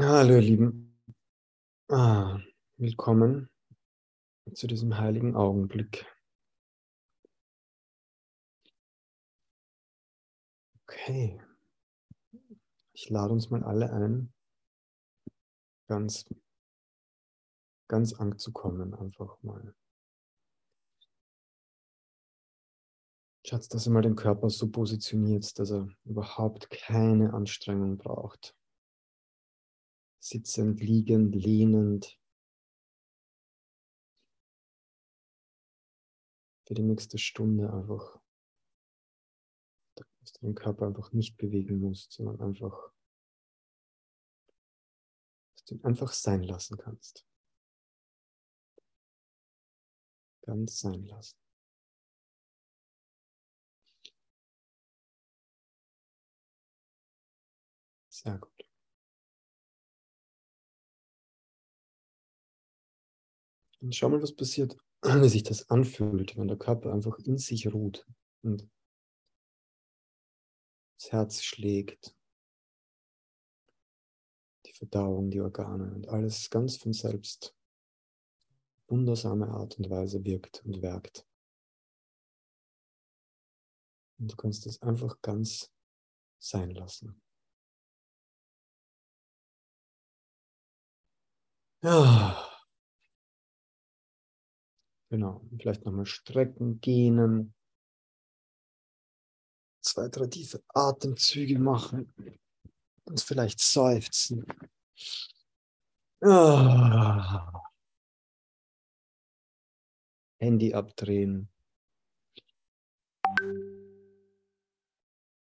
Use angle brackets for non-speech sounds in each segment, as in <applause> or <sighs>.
Hallo, ihr Lieben. Ah, willkommen zu diesem heiligen Augenblick. Okay. Ich lade uns mal alle ein, ganz, ganz anzukommen, einfach mal. Schatz, dass ihr mal den Körper so positioniert, dass er überhaupt keine Anstrengung braucht. Sitzend, liegend, lehnend. Für die nächste Stunde einfach, dass du den Körper einfach nicht bewegen musst, sondern einfach, dass du ihn einfach sein lassen kannst. Ganz sein lassen. Sehr gut. Und schau mal, was passiert, <clears throat> wie sich das anfühlt, wenn der Körper einfach in sich ruht und das Herz schlägt, die Verdauung, die Organe und alles ganz von selbst wundersame Art und Weise wirkt und werkt. Und du kannst es einfach ganz sein lassen. Ja. Genau. Vielleicht nochmal strecken, gähnen. Zwei, drei tiefe Atemzüge machen. Und vielleicht seufzen. Ah. Handy abdrehen.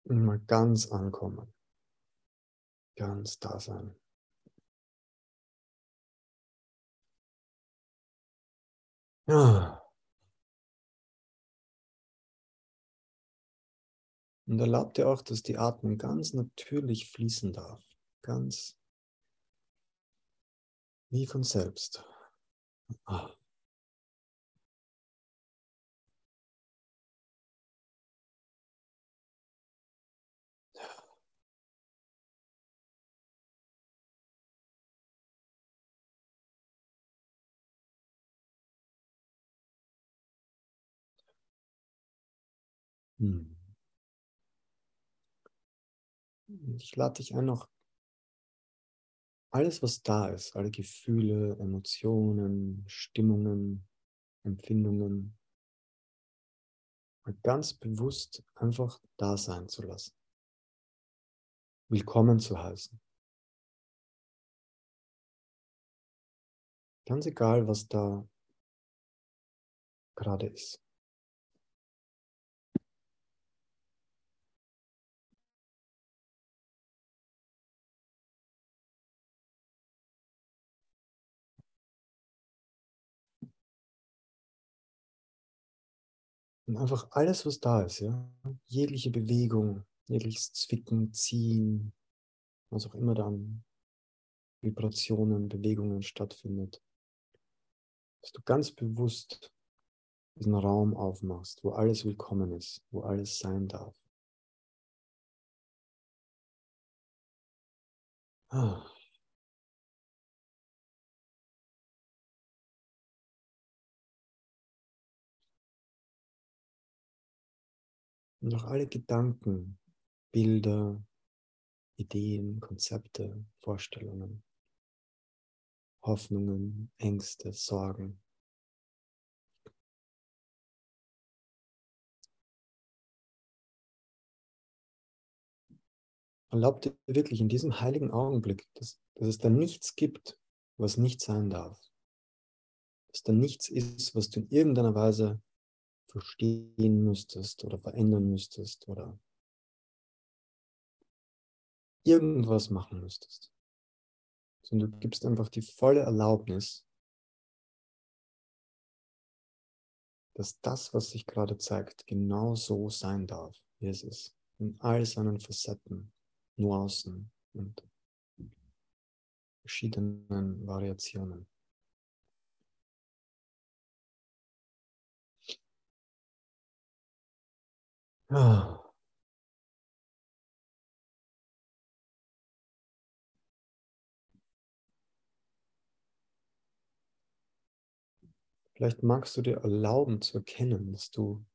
Und mal ganz ankommen. Ganz da sein. Und erlaubt dir auch, dass die Atmung ganz natürlich fließen darf. Ganz wie von selbst. Ah. Hm. Ich lade dich ein, noch alles, was da ist, alle Gefühle, Emotionen, Stimmungen, Empfindungen, ganz bewusst einfach da sein zu lassen. Willkommen zu heißen. Ganz egal, was da gerade ist. Und einfach alles, was da ist, ja. Jegliche Bewegung, jegliches Zwicken, Ziehen, was auch immer dann Vibrationen, Bewegungen stattfindet. Dass du ganz bewusst diesen Raum aufmachst, wo alles willkommen ist, wo alles sein darf. Ah. Und auch alle Gedanken, Bilder, Ideen, Konzepte, Vorstellungen, Hoffnungen, Ängste, Sorgen. Erlaub dir wirklich in diesem heiligen Augenblick, dass, dass es da nichts gibt, was nicht sein darf. Dass da nichts ist, was du in irgendeiner Weise verstehen müsstest oder verändern müsstest oder irgendwas machen müsstest. Sondern du gibst einfach die volle Erlaubnis, dass das, was sich gerade zeigt, genau so sein darf, wie es ist. In all seinen Facetten, Nuancen und verschiedenen Variationen. Vielleicht magst du dir erlauben zu erkennen, dass du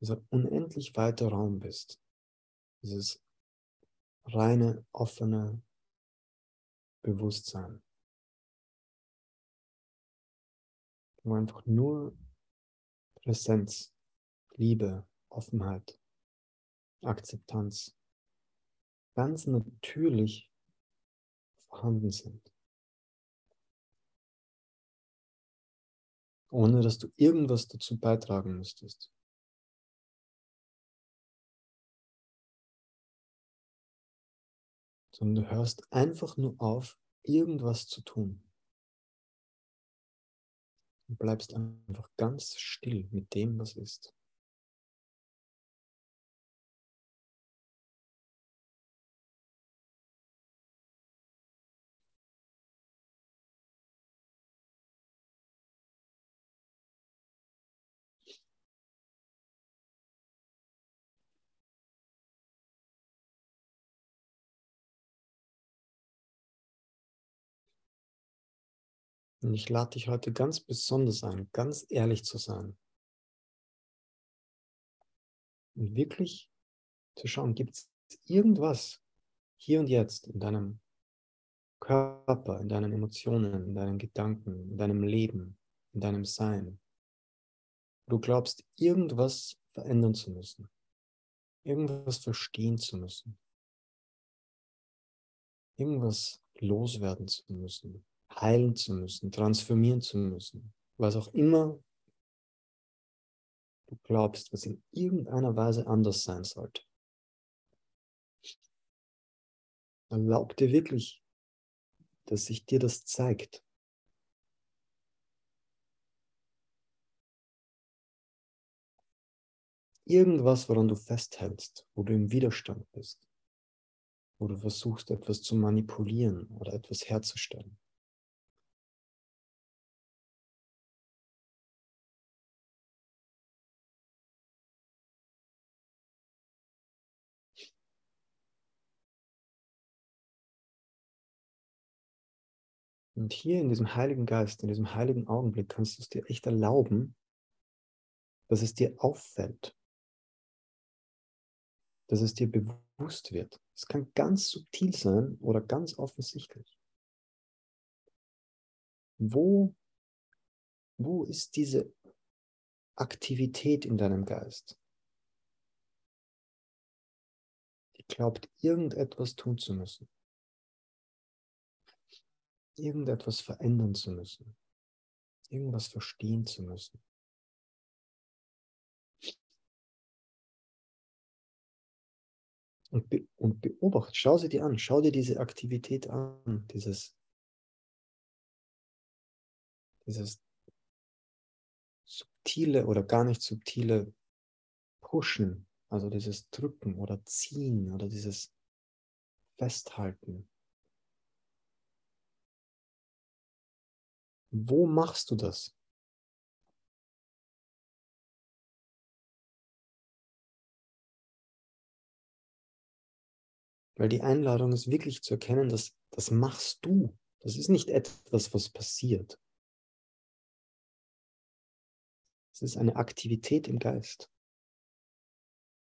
dieser unendlich weite Raum bist. Dieses reine, offene Bewusstsein. Wo einfach nur Präsenz Liebe, Offenheit, Akzeptanz ganz natürlich vorhanden sind. Ohne dass du irgendwas dazu beitragen müsstest. Sondern du hörst einfach nur auf, irgendwas zu tun. Du bleibst einfach ganz still mit dem, was ist. Und ich lade dich heute ganz besonders ein, ganz ehrlich zu sein. Und wirklich zu schauen, gibt es irgendwas hier und jetzt in deinem Körper, in deinen Emotionen, in deinen Gedanken, in deinem Leben, in deinem Sein. Du glaubst, irgendwas verändern zu müssen, irgendwas verstehen zu müssen, irgendwas loswerden zu müssen, heilen zu müssen, transformieren zu müssen, was auch immer du glaubst, was in irgendeiner Weise anders sein sollte. Erlaub dir wirklich, dass sich dir das zeigt. Irgendwas, woran du festhältst, wo du im Widerstand bist, wo du versuchst, etwas zu manipulieren oder etwas herzustellen. Und hier in diesem Heiligen Geist, in diesem heiligen Augenblick kannst du es dir echt erlauben, dass es dir auffällt, dass es dir bewusst wird. Es kann ganz subtil sein oder ganz offensichtlich. Wo, wo ist diese Aktivität in deinem Geist? Die glaubt, irgendetwas tun zu müssen irgendetwas verändern zu müssen, irgendwas verstehen zu müssen. Und, be und beobachte, schau sie dir an, schau dir diese Aktivität an, dieses, dieses subtile oder gar nicht subtile Pushen, also dieses Drücken oder Ziehen oder dieses Festhalten. Wo machst du das? Weil die Einladung ist wirklich zu erkennen, dass das machst du. Das ist nicht etwas, was passiert. Es ist eine Aktivität im Geist.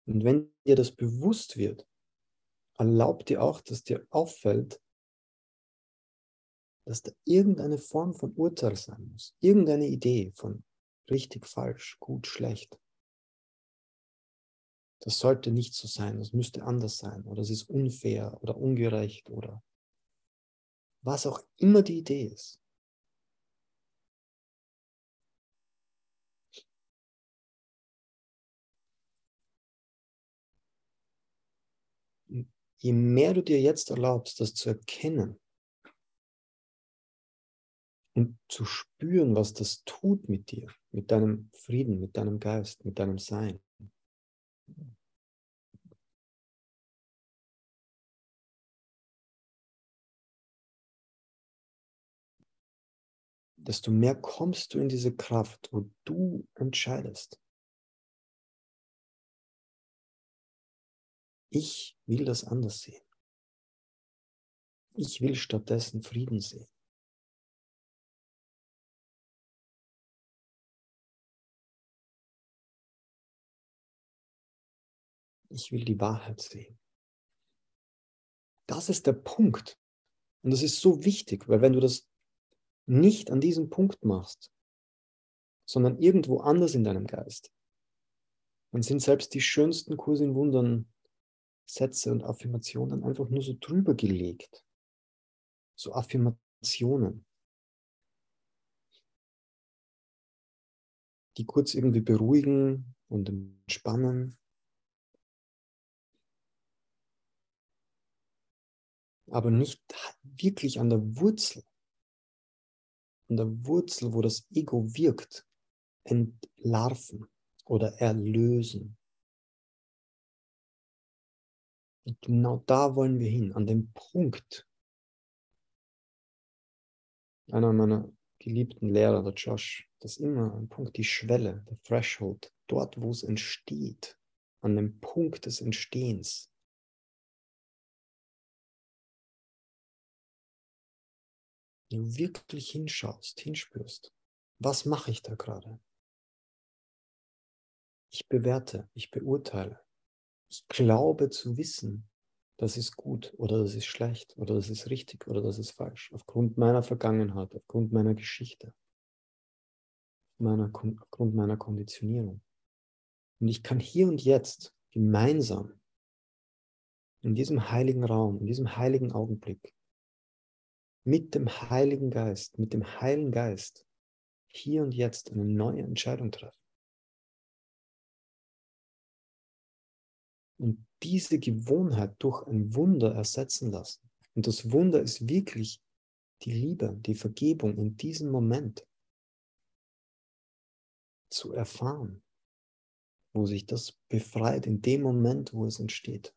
Und wenn dir das bewusst wird, erlaubt dir auch, dass dir auffällt, dass da irgendeine Form von Urteil sein muss, irgendeine Idee von richtig, falsch, gut, schlecht. Das sollte nicht so sein, das müsste anders sein oder es ist unfair oder ungerecht oder was auch immer die Idee ist. Je mehr du dir jetzt erlaubst, das zu erkennen, und zu spüren, was das tut mit dir, mit deinem Frieden, mit deinem Geist, mit deinem Sein. Desto mehr kommst du in diese Kraft, wo du entscheidest. Ich will das anders sehen. Ich will stattdessen Frieden sehen. Ich will die Wahrheit sehen. Das ist der Punkt. Und das ist so wichtig, weil wenn du das nicht an diesem Punkt machst, sondern irgendwo anders in deinem Geist, dann sind selbst die schönsten Kurse in Wundern Sätze und Affirmationen einfach nur so drüber gelegt. So Affirmationen, die kurz irgendwie beruhigen und entspannen. Aber nicht wirklich an der Wurzel, an der Wurzel, wo das Ego wirkt, entlarven oder erlösen. Und genau da wollen wir hin, an dem Punkt. Einer meiner geliebten Lehrer, der Josh, das ist immer ein Punkt, die Schwelle, der Threshold, dort, wo es entsteht, an dem Punkt des Entstehens. Du wirklich hinschaust, hinspürst, was mache ich da gerade? Ich bewerte, ich beurteile. Ich glaube zu wissen, das ist gut oder das ist schlecht oder das ist richtig oder das ist falsch, aufgrund meiner Vergangenheit, aufgrund meiner Geschichte, meiner, aufgrund meiner Konditionierung. Und ich kann hier und jetzt gemeinsam in diesem heiligen Raum, in diesem heiligen Augenblick, mit dem Heiligen Geist, mit dem Heiligen Geist, hier und jetzt eine neue Entscheidung treffen. und diese Gewohnheit durch ein Wunder ersetzen lassen. Und das Wunder ist wirklich die Liebe, die Vergebung in diesem Moment zu erfahren, wo sich das befreit, in dem Moment, wo es entsteht.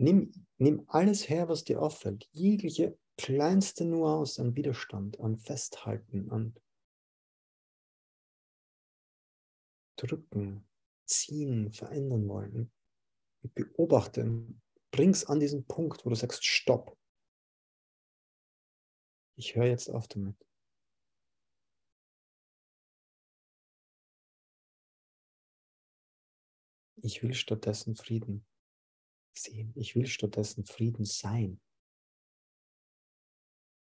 Nimm, nimm alles her, was dir auffällt, jegliche kleinste Nuance an Widerstand, an Festhalten, an Drücken, Ziehen, verändern wollen. Beobachte, bring's an diesen Punkt, wo du sagst, stopp. Ich höre jetzt auf damit. Ich will stattdessen Frieden sehen. Ich will stattdessen Frieden sein.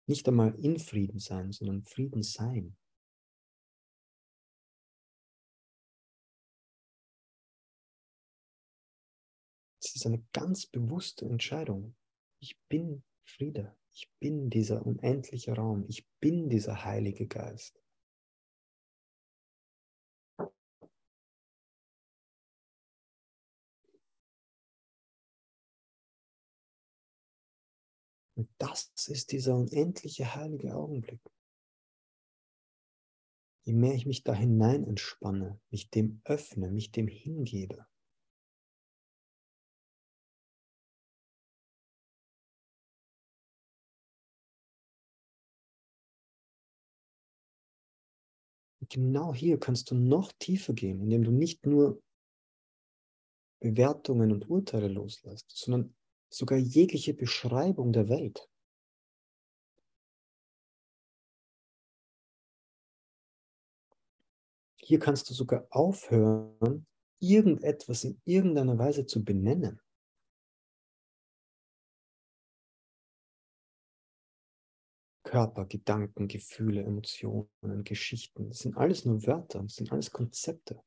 Nicht einmal in Frieden sein, sondern Frieden sein. Es ist eine ganz bewusste Entscheidung. Ich bin Friede. Ich bin dieser unendliche Raum. Ich bin dieser Heilige Geist. Und das ist dieser unendliche heilige Augenblick. Je mehr ich mich da hinein entspanne, mich dem öffne, mich dem hingebe, genau hier kannst du noch tiefer gehen, indem du nicht nur Bewertungen und Urteile loslässt, sondern sogar jegliche Beschreibung der Welt. Hier kannst du sogar aufhören, irgendetwas in irgendeiner Weise zu benennen. Körper, Gedanken, Gefühle, Emotionen, Geschichten, das sind alles nur Wörter, das sind alles Konzepte.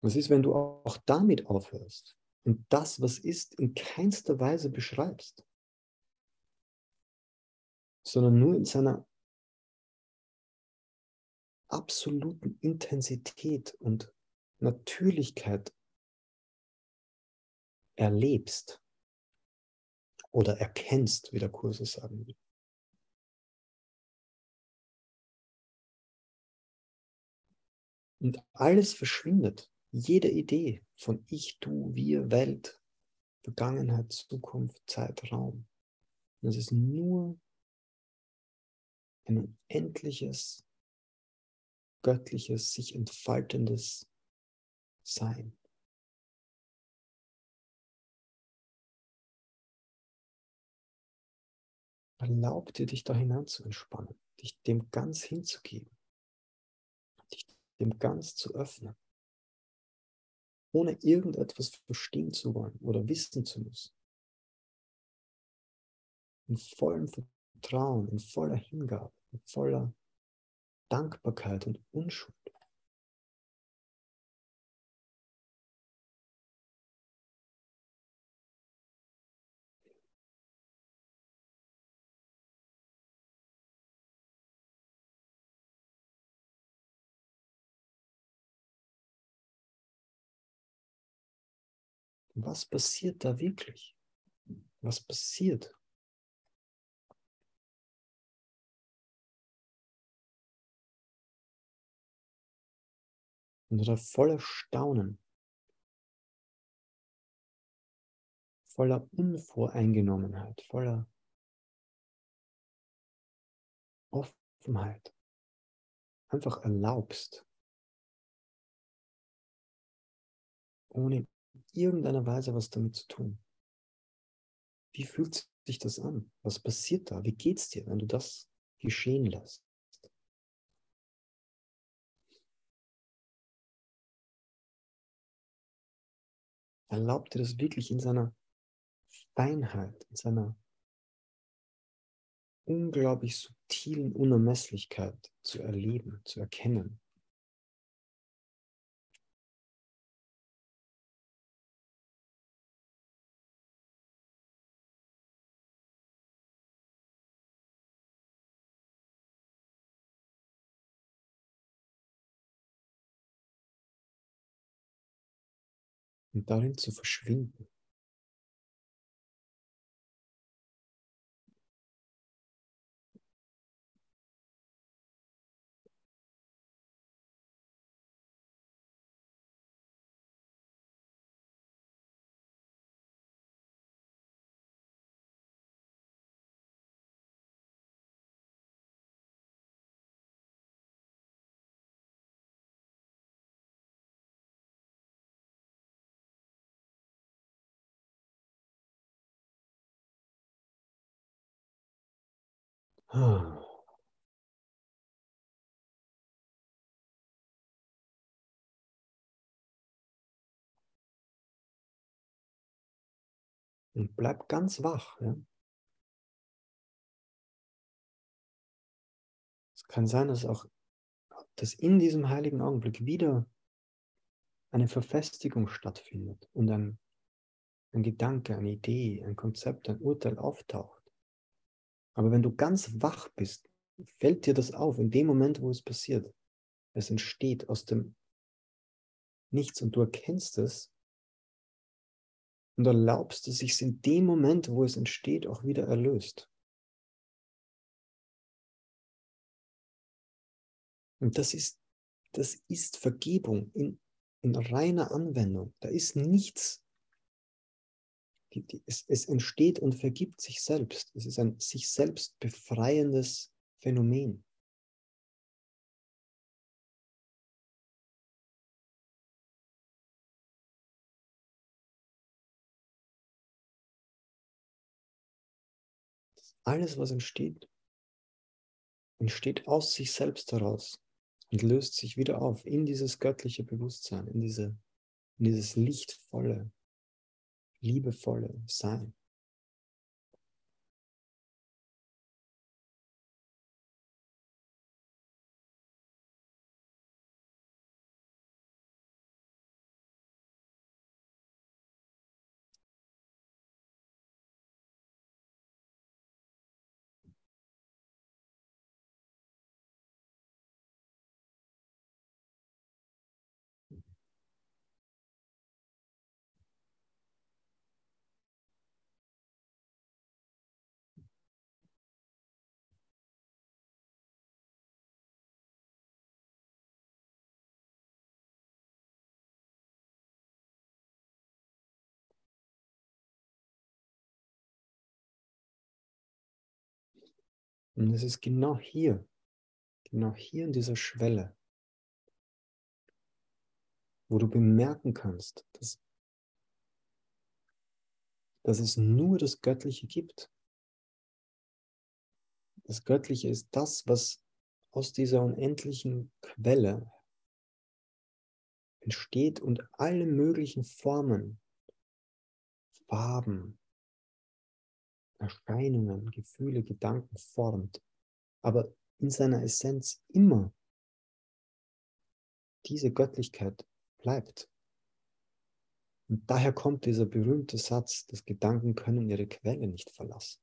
Was ist, wenn du auch damit aufhörst? Und das, was ist, in keinster Weise beschreibst, sondern nur in seiner absoluten Intensität und Natürlichkeit erlebst oder erkennst, wie der Kurs es sagen will. Und alles verschwindet jede Idee von Ich, Du, Wir, Welt, Vergangenheit, Zukunft, Zeit, Raum. Das ist nur ein unendliches, göttliches, sich entfaltendes Sein. Erlaub dir, dich da hinein zu entspannen, dich dem ganz hinzugeben, dich dem ganz zu öffnen, ohne irgendetwas verstehen zu wollen oder wissen zu müssen. In vollem Vertrauen, in voller Hingabe, in voller Dankbarkeit und Unschuld. Was passiert da wirklich? Was passiert? Und da voller Staunen, voller Unvoreingenommenheit, voller Offenheit einfach erlaubst, ohne irgendeiner Weise was damit zu tun. Wie fühlt sich das an? Was passiert da? Wie geht es dir, wenn du das geschehen lässt? Erlaub dir das wirklich in seiner Feinheit, in seiner unglaublich subtilen Unermesslichkeit zu erleben, zu erkennen. Und darin zu verschwinden. <sighs> Und bleib ganz wach. Ja? Es kann sein, dass auch dass in diesem heiligen Augenblick wieder eine Verfestigung stattfindet und ein, ein Gedanke, eine Idee, ein Konzept, ein Urteil auftaucht. Aber wenn du ganz wach bist, fällt dir das auf in dem Moment, wo es passiert. Es entsteht aus dem Nichts und du erkennst es und erlaubst, dass sich in dem Moment, wo es entsteht, auch wieder erlöst. Und das ist, das ist Vergebung in, in reiner Anwendung. Da ist nichts die, die, es, es entsteht und vergibt sich selbst. Es ist ein sich selbst befreiendes Phänomen. Alles, was entsteht, entsteht aus sich selbst heraus und löst sich wieder auf in dieses göttliche Bewusstsein, in, diese, in dieses lichtvolle, liebevolle Sein. Und es ist genau hier, genau hier in dieser Schwelle, wo du bemerken kannst, dass, dass es nur das Göttliche gibt. Das Göttliche ist das, was aus dieser unendlichen Quelle entsteht und alle möglichen Formen, Farben, Erscheinungen, Gefühle, Gedanken formt, aber in seiner Essenz immer diese Göttlichkeit bleibt. Und daher kommt dieser berühmte Satz, dass Gedanken können ihre Quelle nicht verlassen.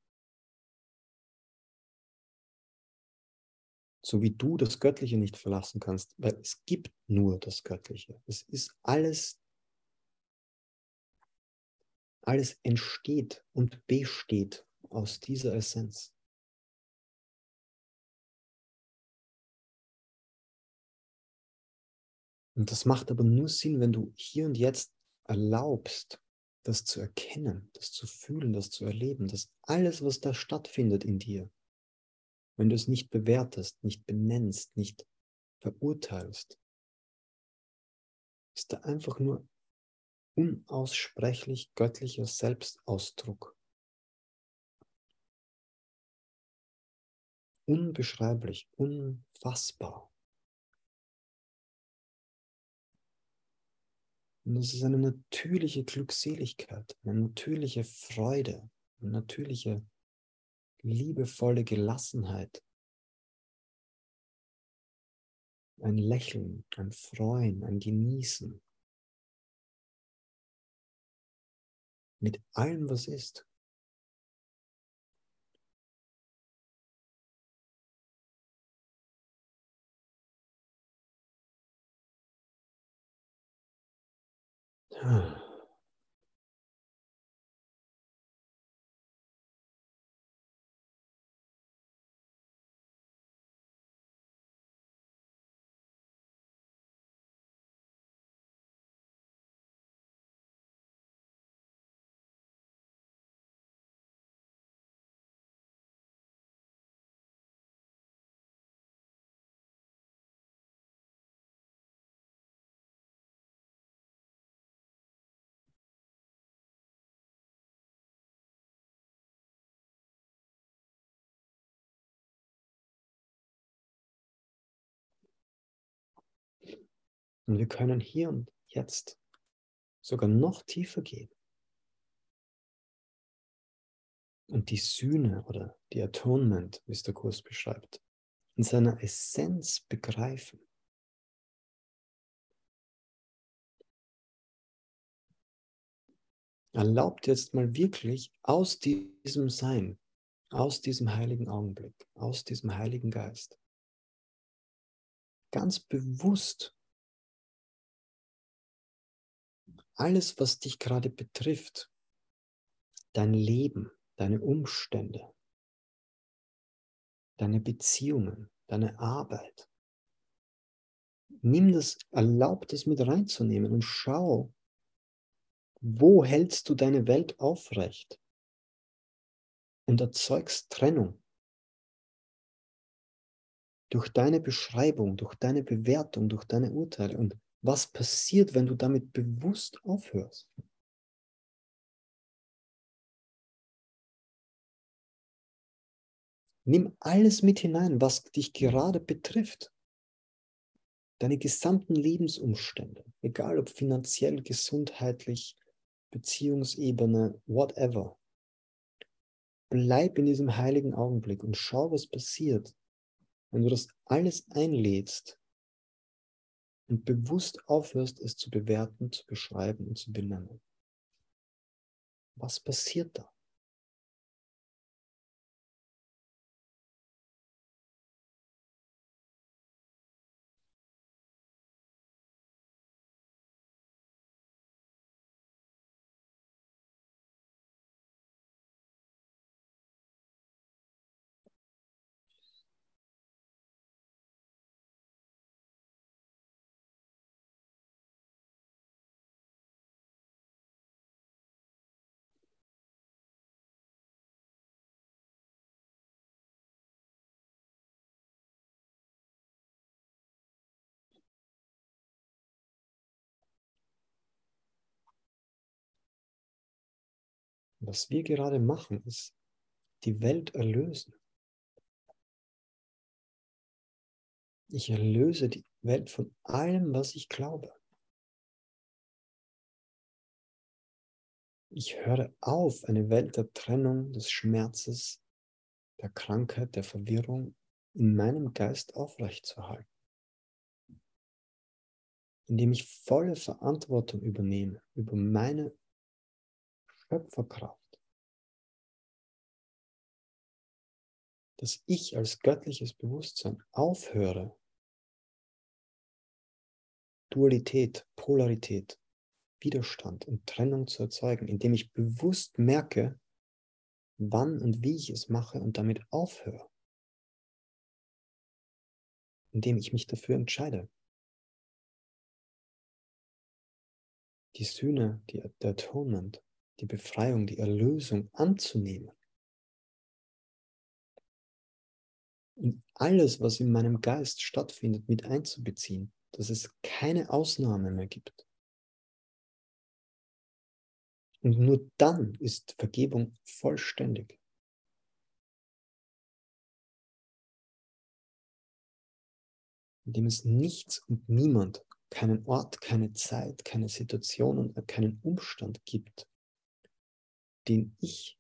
So wie du das Göttliche nicht verlassen kannst, weil es gibt nur das Göttliche. Es ist alles, alles entsteht und besteht aus dieser Essenz. Und das macht aber nur Sinn, wenn du hier und jetzt erlaubst, das zu erkennen, das zu fühlen, das zu erleben, dass alles, was da stattfindet in dir, wenn du es nicht bewertest, nicht benennst, nicht verurteilst, ist da einfach nur unaussprechlich göttlicher Selbstausdruck. Unbeschreiblich, unfassbar. Und es ist eine natürliche Glückseligkeit, eine natürliche Freude, eine natürliche, liebevolle Gelassenheit. Ein Lächeln, ein Freuen, ein Genießen. Mit allem, was ist. Und wir können hier und jetzt sogar noch tiefer gehen. Und die Sühne oder die Atonement, wie es der Kurs beschreibt, in seiner Essenz begreifen. Erlaubt jetzt mal wirklich aus diesem Sein, aus diesem heiligen Augenblick, aus diesem heiligen Geist, ganz bewusst alles, was dich gerade betrifft, dein Leben, deine Umstände, deine Beziehungen, deine Arbeit. Nimm das, erlaub das mit reinzunehmen und schau, wo hältst du deine Welt aufrecht und erzeugst Trennung durch deine Beschreibung, durch deine Bewertung, durch deine Urteile und was passiert, wenn du damit bewusst aufhörst. Nimm alles mit hinein, was dich gerade betrifft. Deine gesamten Lebensumstände, egal ob finanziell, gesundheitlich, Beziehungsebene, whatever. Bleib in diesem heiligen Augenblick und schau, was passiert, wenn du das alles einlädst und bewusst aufhörst, es zu bewerten, zu beschreiben und zu benennen. Was passiert da? Was wir gerade machen, ist die Welt erlösen. Ich erlöse die Welt von allem, was ich glaube. Ich höre auf, eine Welt der Trennung, des Schmerzes, der Krankheit, der Verwirrung in meinem Geist aufrechtzuerhalten. Indem ich volle Verantwortung übernehme über meine Schöpferkraft. Dass ich als göttliches Bewusstsein aufhöre, Dualität, Polarität, Widerstand und Trennung zu erzeugen, indem ich bewusst merke, wann und wie ich es mache und damit aufhöre. Indem ich mich dafür entscheide. Die Sühne, die, der Atonement, die Befreiung, die Erlösung anzunehmen. Und alles, was in meinem Geist stattfindet, mit einzubeziehen, dass es keine Ausnahme mehr gibt. Und nur dann ist Vergebung vollständig. Indem es nichts und niemand, keinen Ort, keine Zeit, keine Situation und keinen Umstand gibt, den ich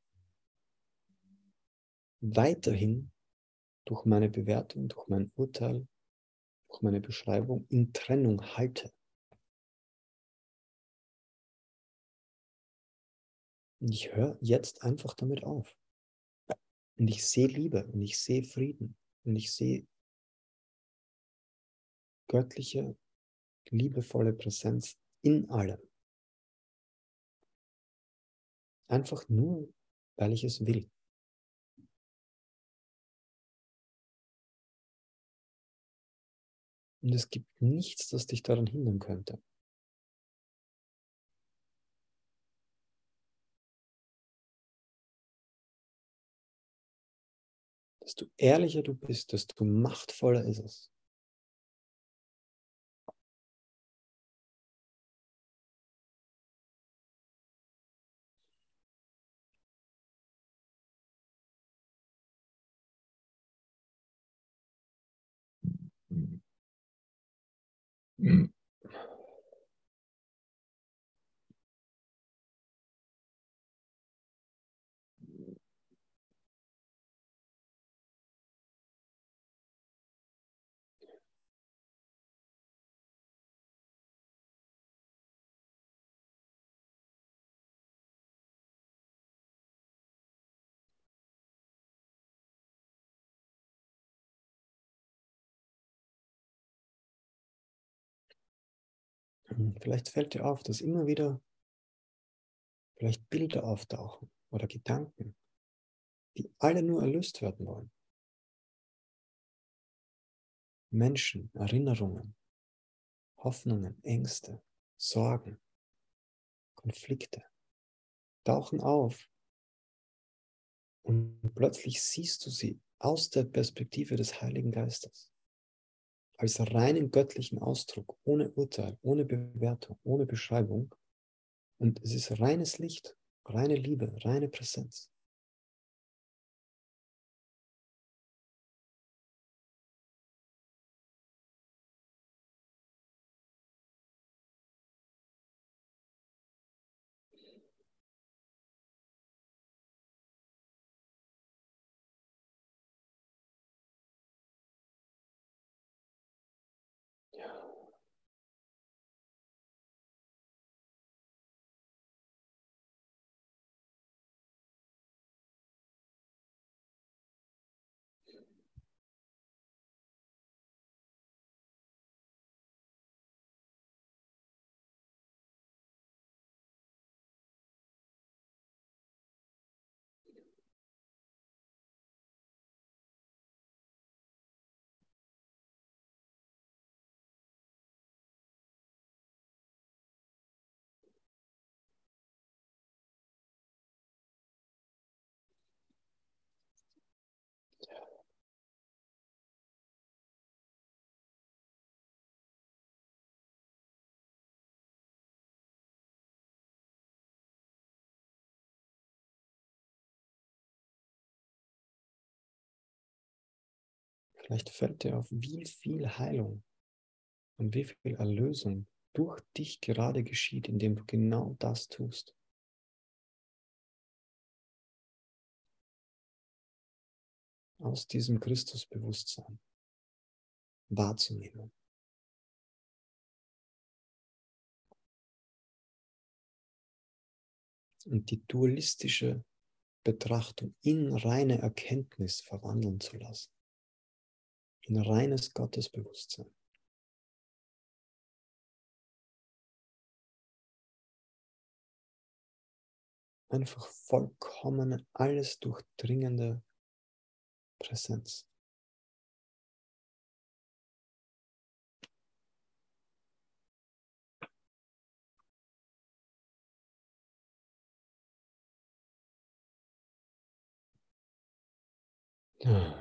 weiterhin durch meine Bewertung, durch mein Urteil, durch meine Beschreibung in Trennung halte. Und ich höre jetzt einfach damit auf. Und ich sehe Liebe und ich sehe Frieden und ich sehe göttliche, liebevolle Präsenz in allem. Einfach nur, weil ich es will. Und es gibt nichts, das dich daran hindern könnte. Desto ehrlicher du bist, desto machtvoller ist es. Vielleicht fällt dir auf, dass immer wieder vielleicht Bilder auftauchen oder Gedanken, die alle nur erlöst werden wollen. Menschen, Erinnerungen, Hoffnungen, Ängste, Sorgen, Konflikte tauchen auf und plötzlich siehst du sie aus der Perspektive des Heiligen Geistes als reinen göttlichen Ausdruck, ohne Urteil, ohne Bewertung, ohne Beschreibung. Und es ist reines Licht, reine Liebe, reine Präsenz. Vielleicht fällt dir auf, wie viel Heilung und wie viel Erlösung durch dich gerade geschieht, indem du genau das tust. Aus diesem Christusbewusstsein wahrzunehmen. Und die dualistische Betrachtung in reine Erkenntnis verwandeln zu lassen. In reines Gottesbewusstsein. Einfach vollkommene, alles durchdringende Präsenz. Ja.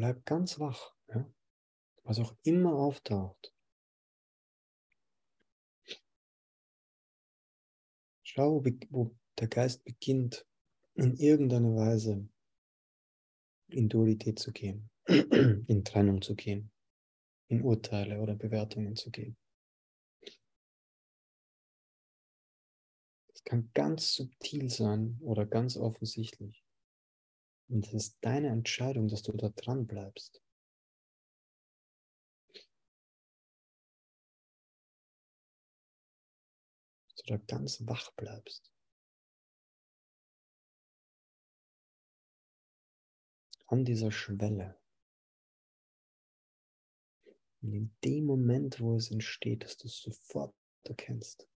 Bleib ganz wach, ja? was auch immer auftaucht. Schau, wo der Geist beginnt, in irgendeiner Weise in Dualität zu gehen, <clears throat> in Trennung zu gehen, in Urteile oder Bewertungen zu gehen. Es kann ganz subtil sein oder ganz offensichtlich. Und es ist deine Entscheidung, dass du da dran bleibst. Dass du da ganz wach bleibst. An dieser Schwelle. Und in dem Moment, wo es entsteht, dass du es sofort erkennst.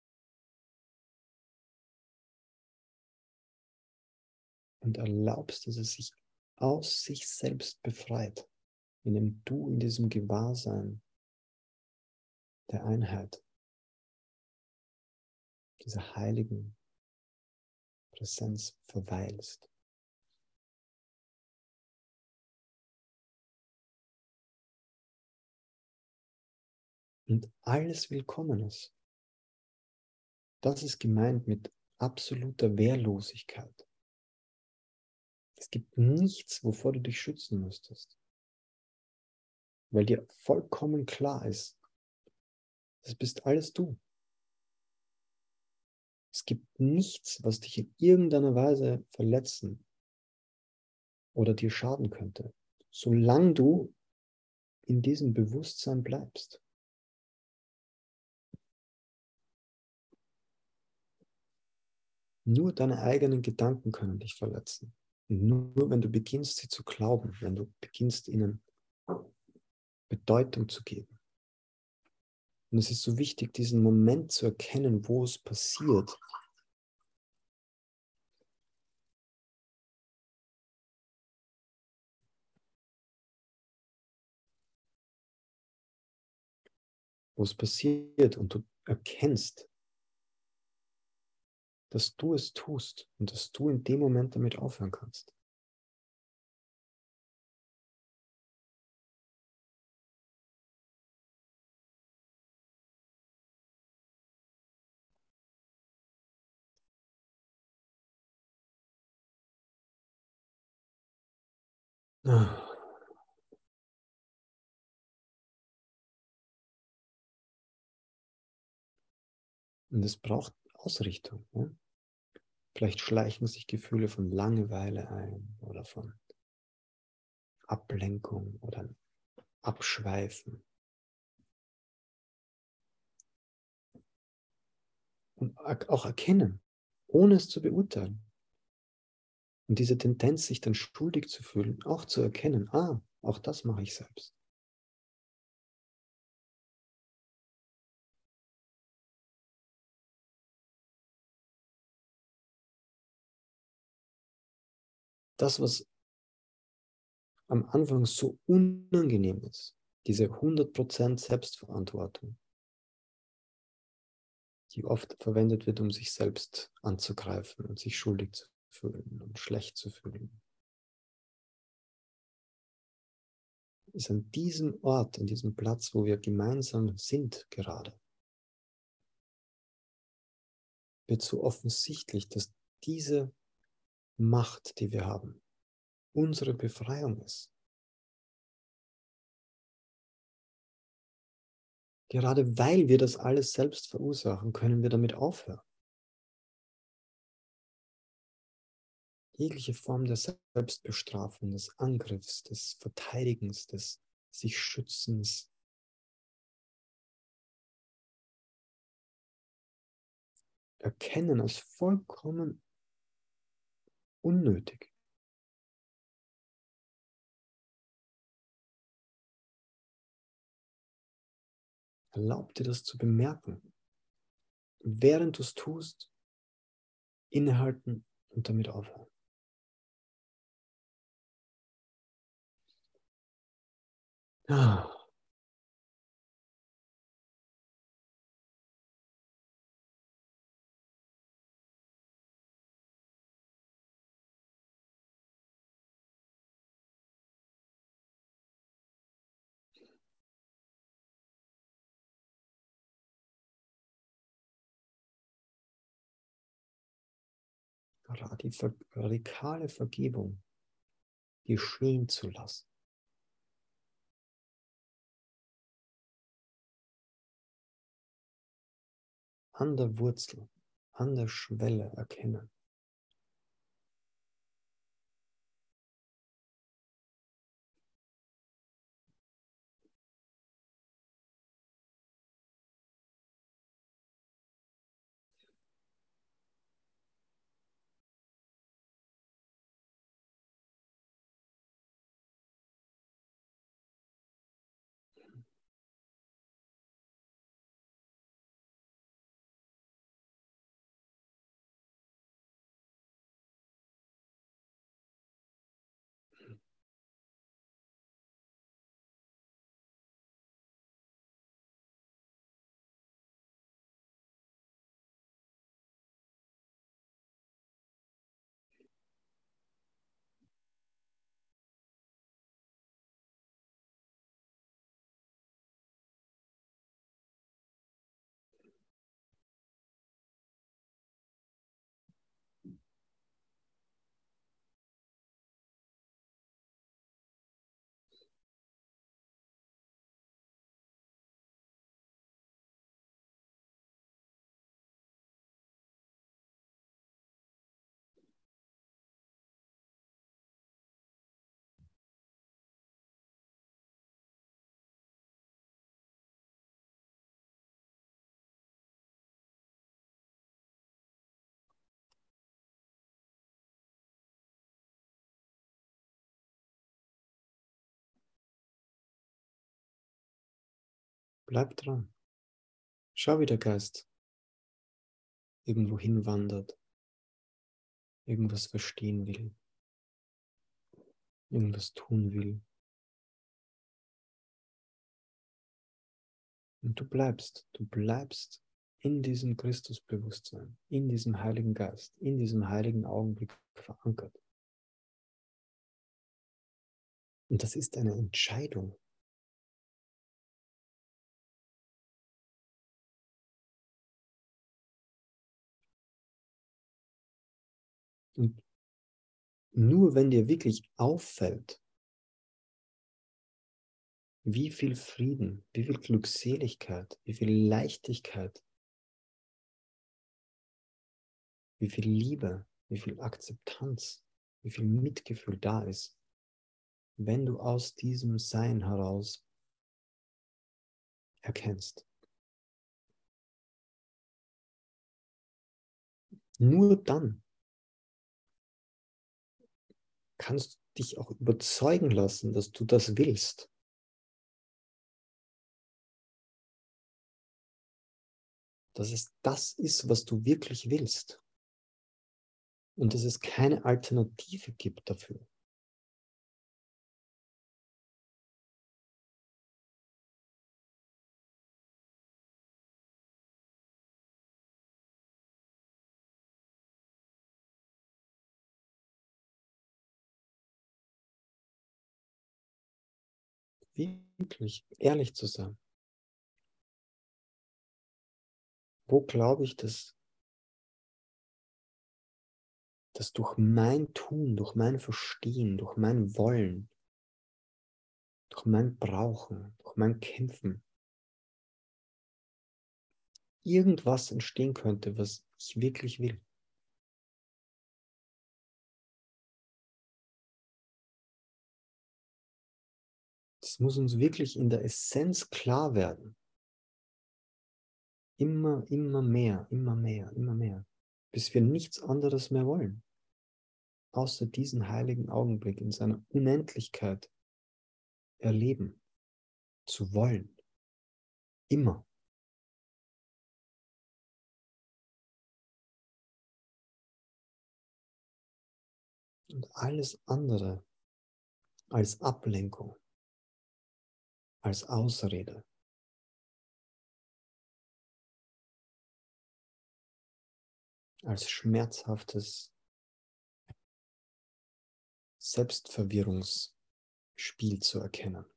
Und erlaubst, dass es sich aus sich selbst befreit, indem du in diesem Gewahrsein der Einheit, dieser heiligen Präsenz verweilst. Und alles Willkommenes. Das ist gemeint mit absoluter Wehrlosigkeit Es gibt nichts, wovor du dich schützen müsstest. Weil dir vollkommen klar ist, das bist alles du. Es gibt nichts, was dich in irgendeiner Weise verletzen oder dir schaden könnte, solange du in diesem Bewusstsein bleibst. Nur deine eigenen Gedanken können dich verletzen. Nur wenn du beginnst, sie zu glauben, wenn du beginnst, ihnen Bedeutung zu geben. Und es ist so wichtig, diesen Moment zu erkennen, wo es passiert. Wo es passiert und du erkennst, dass du es tust und dass du in dem Moment damit aufhören kannst. Und es braucht Ausrichtung. Ja? Vielleicht schleichen sich Gefühle von Langeweile ein oder von Ablenkung oder Abschweifen. Und auch erkennen, ohne es zu beurteilen. Und diese Tendenz, sich dann schuldig zu fühlen, auch zu erkennen, ah, auch das mache ich selbst. Das, was am Anfang so unangenehm ist, diese 100% Selbstverantwortung, die oft verwendet wird, um sich selbst anzugreifen und sich schuldig zu fühlen und schlecht zu fühlen. Ist an diesem Ort, an diesem Platz, wo wir gemeinsam sind gerade, wird so offensichtlich, dass diese Macht, die wir haben, unsere Befreiung ist. Gerade weil wir das alles selbst verursachen, können wir damit aufhören. jegliche Form der Selbstbestrafung, des Angriffs, des Verteidigens, des sich Schützens. Erkennen als vollkommen unnötig. Erlaub dir das zu bemerken. Während du es tust, innehalten und damit aufhören. Ah. Radikale Vergebung geschehen zu lassen. an der Wurzel, an der Schwelle erkennen. Bleib dran. Schau, wie der Geist irgendwo hinwandert, irgendwas verstehen will, irgendwas tun will. Und du bleibst, du bleibst in diesem Christusbewusstsein, in diesem Heiligen Geist, in diesem heiligen Augenblick verankert. Und das ist eine Entscheidung. Nur wenn dir wirklich auffällt, wie viel Frieden, wie viel Glückseligkeit, wie viel Leichtigkeit, wie viel Liebe, wie viel Akzeptanz, wie viel Mitgefühl da ist, wenn du aus diesem Sein heraus erkennst. Nur dann kannst du dich auch überzeugen lassen, dass du das willst. Dass es das ist, was du wirklich willst. Und dass es keine Alternative gibt dafür. Wirklich ehrlich zu sein. Wo glaube ich, dass, dass durch mein Tun, durch mein Verstehen, durch mein Wollen, durch mein Brauchen, durch mein Kämpfen irgendwas entstehen könnte, was ich wirklich will. Es muss uns wirklich in der Essenz klar werden. Immer, immer mehr, immer mehr, immer mehr, bis wir nichts anderes mehr wollen, außer diesen heiligen Augenblick in seiner Unendlichkeit erleben, zu wollen. Immer. Und alles andere als Ablenkung als Ausrede. Als schmerzhaftes Selbstverwirrungsspiel zu erkennen.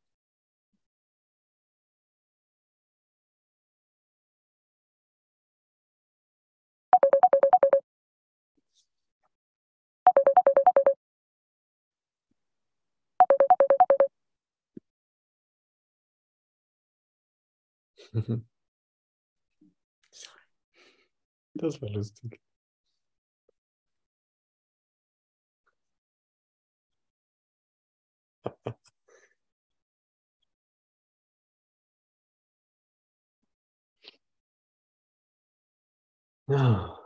Das war lustig. Ja. <laughs>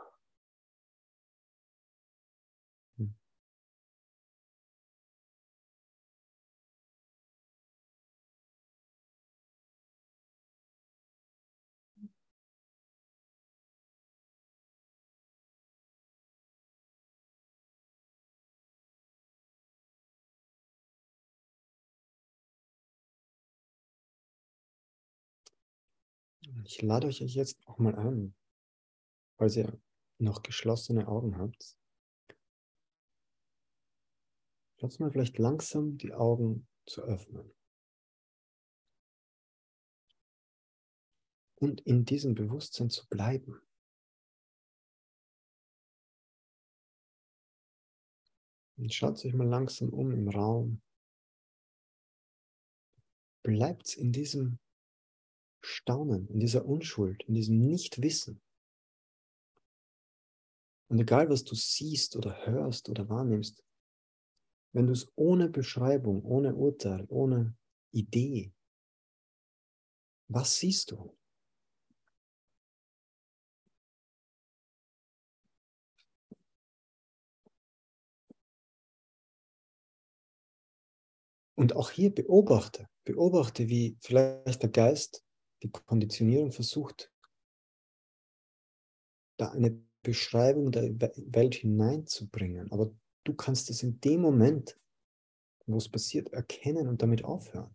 Ich lade euch jetzt auch mal ein, falls ihr noch geschlossene Augen habt. Schaut mal vielleicht langsam die Augen zu öffnen. Und in diesem Bewusstsein zu bleiben. Und schaut euch mal langsam um im Raum. Bleibt in diesem Staunen, in dieser Unschuld, in diesem Nichtwissen. Und egal, was du siehst oder hörst oder wahrnimmst, wenn du es ohne Beschreibung, ohne Urteil, ohne Idee, was siehst du? Und auch hier beobachte, beobachte, wie vielleicht der Geist die Konditionierung versucht, da eine Beschreibung der Welt hineinzubringen. Aber du kannst es in dem Moment, wo es passiert, erkennen und damit aufhören.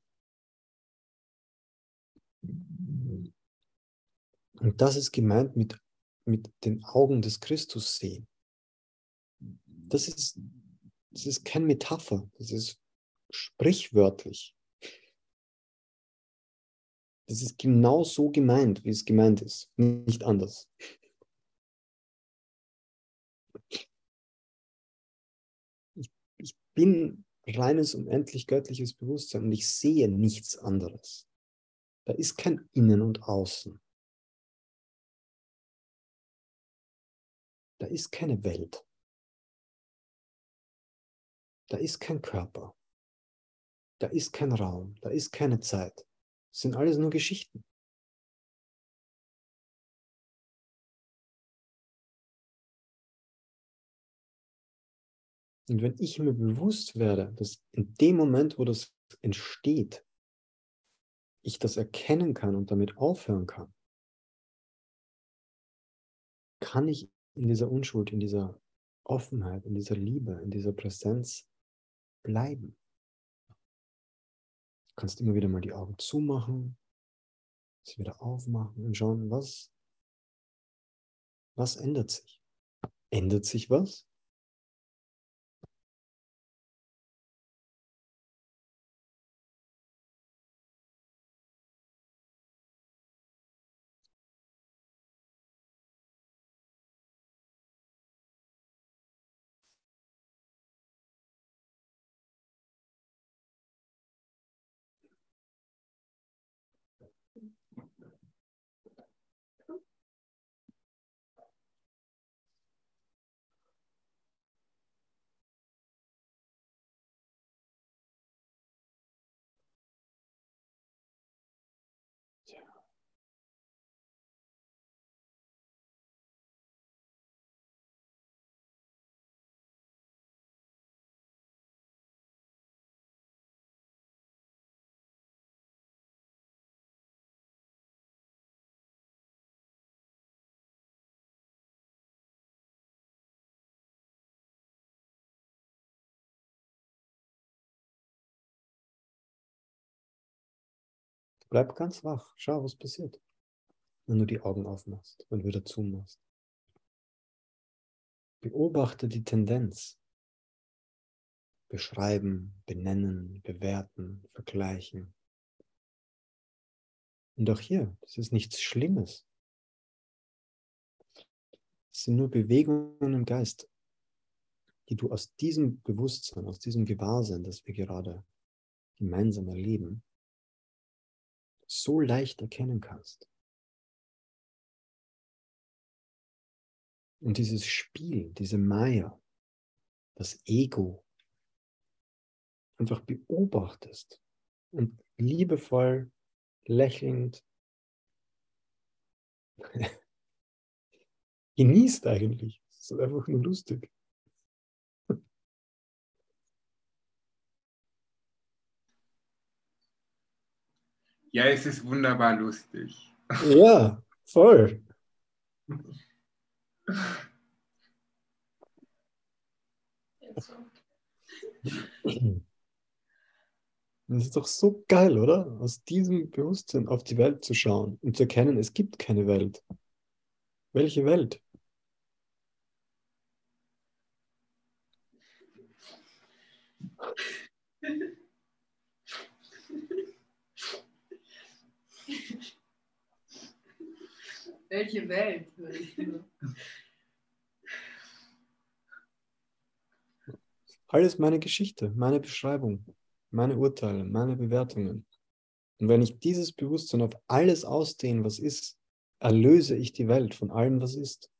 Und das ist gemeint mit, mit den Augen des Christus sehen. Das ist, das ist keine Metapher, das ist sprichwörtlich. Das ist genau so gemeint, wie es gemeint ist, nicht anders. Ich, ich bin reines, unendlich göttliches Bewusstsein und ich sehe nichts anderes. Da ist kein Innen und Außen. Da ist keine Welt. Da ist kein Körper. Da ist kein Raum. Da ist keine Zeit. Das sind alles nur Geschichten. Und wenn ich mir bewusst werde, dass in dem Moment, wo das entsteht, ich das erkennen kann und damit aufhören kann, kann ich in dieser Unschuld, in dieser Offenheit, in dieser Liebe, in dieser Präsenz bleiben. Du kannst immer wieder mal die Augen zumachen, sie wieder aufmachen und schauen, was, was ändert sich? Ändert sich was? Bleib ganz wach. Schau, was passiert, wenn du die Augen aufmachst und wieder zumachst. Beobachte die Tendenz. Beschreiben, benennen, bewerten, vergleichen. Und auch hier, das ist nichts Schlimmes. Es sind nur Bewegungen im Geist, die du aus diesem Bewusstsein, aus diesem Gewahrsein, das wir gerade gemeinsam erleben, so leicht erkennen kannst. Und dieses Spiel, diese Maya, das Ego, einfach beobachtest und liebevoll, lächelnd <laughs> genießt eigentlich. Es ist einfach nur lustig. Ja, es ist wunderbar lustig. Ja, voll. Das ist doch so geil, oder? Aus diesem Bewusstsein auf die Welt zu schauen und zu erkennen, es gibt keine Welt. Welche Welt? Welche Welt? Alles meine Geschichte, meine Beschreibung, meine Urteile, meine Bewertungen. Und wenn ich dieses Bewusstsein auf alles ausdehne, was ist, erlöse ich die Welt von allem, was ist.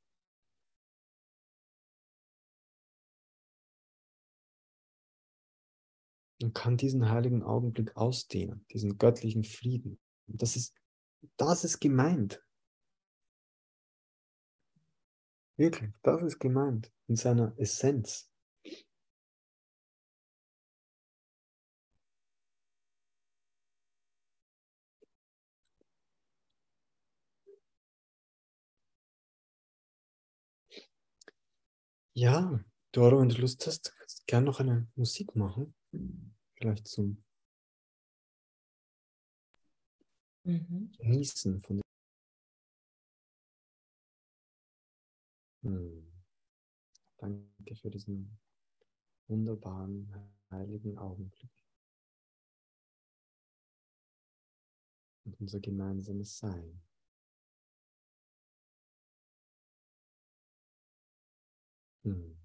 Und kann diesen heiligen Augenblick ausdehnen, diesen göttlichen Frieden. Und das ist, das ist gemeint. Wirklich, das ist gemeint, in seiner Essenz. Ja, Doro, wenn du Lust hast, kannst du gerne noch eine Musik machen. Vielleicht zum mhm. Genießen von Hm. Danke für diesen wunderbaren, heiligen Augenblick. Und unser gemeinsames Sein. Hm.